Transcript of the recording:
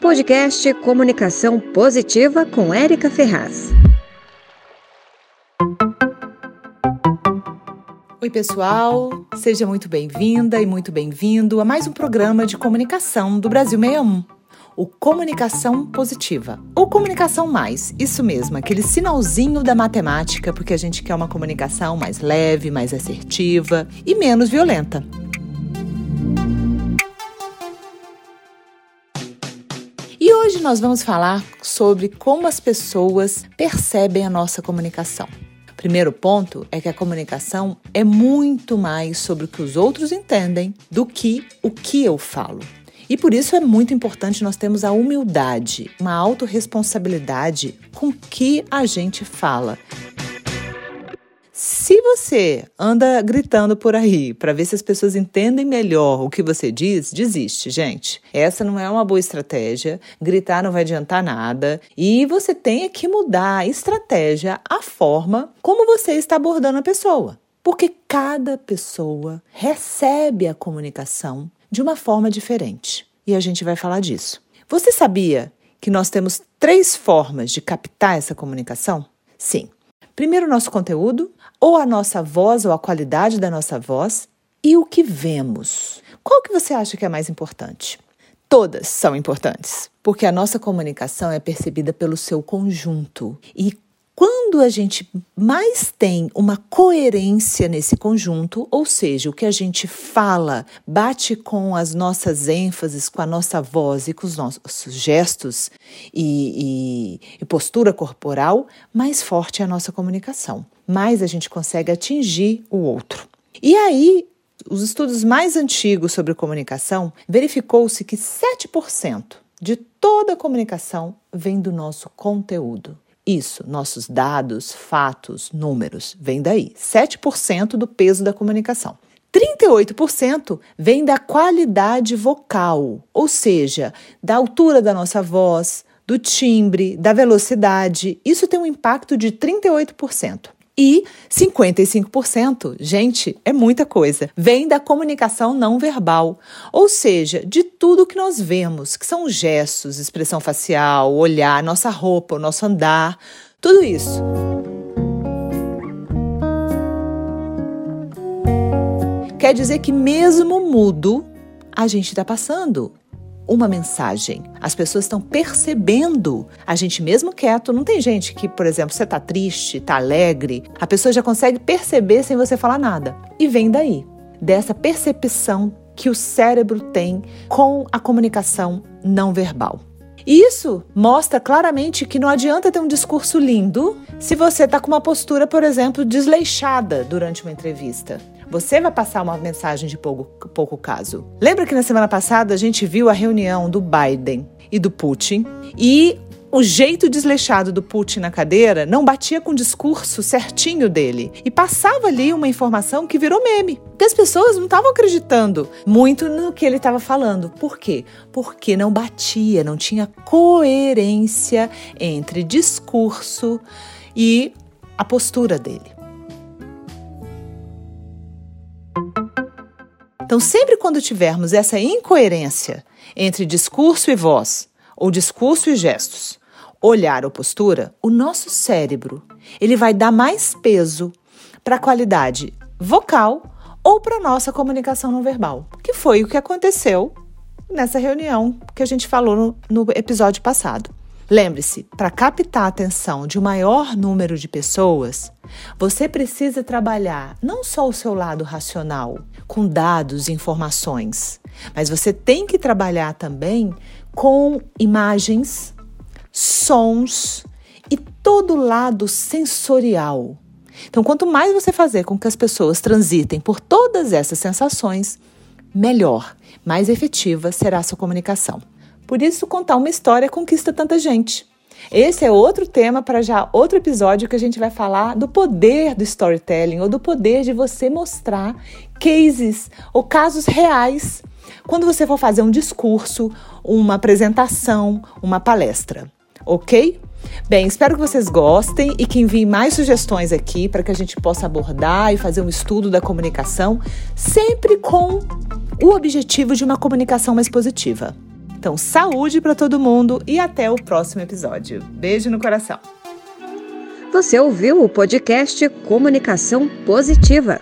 Podcast Comunicação Positiva com Érica Ferraz. Oi, pessoal, seja muito bem-vinda e muito bem-vindo a mais um programa de comunicação do Brasil 61. O Comunicação Positiva, ou Comunicação Mais, isso mesmo, aquele sinalzinho da matemática, porque a gente quer uma comunicação mais leve, mais assertiva e menos violenta. Hoje nós vamos falar sobre como as pessoas percebem a nossa comunicação. Primeiro ponto é que a comunicação é muito mais sobre o que os outros entendem do que o que eu falo. E por isso é muito importante nós termos a humildade, uma autorresponsabilidade com o que a gente fala. Se você anda gritando por aí para ver se as pessoas entendem melhor o que você diz, desiste, gente. Essa não é uma boa estratégia. Gritar não vai adiantar nada. E você tem que mudar a estratégia, a forma como você está abordando a pessoa. Porque cada pessoa recebe a comunicação de uma forma diferente. E a gente vai falar disso. Você sabia que nós temos três formas de captar essa comunicação? Sim. Primeiro, o nosso conteúdo, ou a nossa voz, ou a qualidade da nossa voz, e o que vemos. Qual que você acha que é mais importante? Todas são importantes, porque a nossa comunicação é percebida pelo seu conjunto. E quando a gente mais tem uma coerência nesse conjunto, ou seja, o que a gente fala bate com as nossas ênfases, com a nossa voz e com os nossos gestos e, e, e postura corporal, mais forte é a nossa comunicação, mais a gente consegue atingir o outro. E aí, os estudos mais antigos sobre comunicação verificou-se que 7% de toda a comunicação vem do nosso conteúdo. Isso, nossos dados, fatos, números, vem daí. 7% do peso da comunicação. 38% vem da qualidade vocal, ou seja, da altura da nossa voz, do timbre, da velocidade. Isso tem um impacto de 38%. E 55%, gente, é muita coisa, vem da comunicação não verbal, ou seja, de tudo que nós vemos, que são gestos, expressão facial, olhar, nossa roupa, o nosso andar, tudo isso. Quer dizer que mesmo mudo, a gente está passando uma mensagem. As pessoas estão percebendo. A gente mesmo quieto, não tem gente que, por exemplo, você tá triste, tá alegre, a pessoa já consegue perceber sem você falar nada. E vem daí, dessa percepção que o cérebro tem com a comunicação não verbal. Isso mostra claramente que não adianta ter um discurso lindo se você está com uma postura, por exemplo, desleixada durante uma entrevista você vai passar uma mensagem de pouco, pouco caso. Lembra que na semana passada a gente viu a reunião do Biden e do Putin e o jeito desleixado do Putin na cadeira não batia com o discurso certinho dele e passava ali uma informação que virou meme. E as pessoas não estavam acreditando muito no que ele estava falando. Por quê? Porque não batia, não tinha coerência entre discurso e a postura dele. Então, sempre quando tivermos essa incoerência entre discurso e voz, ou discurso e gestos, olhar ou postura, o nosso cérebro ele vai dar mais peso para a qualidade vocal ou para a nossa comunicação não verbal, que foi o que aconteceu nessa reunião que a gente falou no, no episódio passado. Lembre-se, para captar a atenção de um maior número de pessoas, você precisa trabalhar não só o seu lado racional, com dados e informações, mas você tem que trabalhar também com imagens, sons e todo o lado sensorial. Então, quanto mais você fazer com que as pessoas transitem por todas essas sensações, melhor, mais efetiva será a sua comunicação. Por isso, contar uma história conquista tanta gente. Esse é outro tema para já outro episódio que a gente vai falar do poder do storytelling ou do poder de você mostrar cases ou casos reais quando você for fazer um discurso, uma apresentação, uma palestra, ok? Bem, espero que vocês gostem e que enviem mais sugestões aqui para que a gente possa abordar e fazer um estudo da comunicação, sempre com o objetivo de uma comunicação mais positiva. Então, saúde para todo mundo e até o próximo episódio. Beijo no coração. Você ouviu o podcast Comunicação Positiva.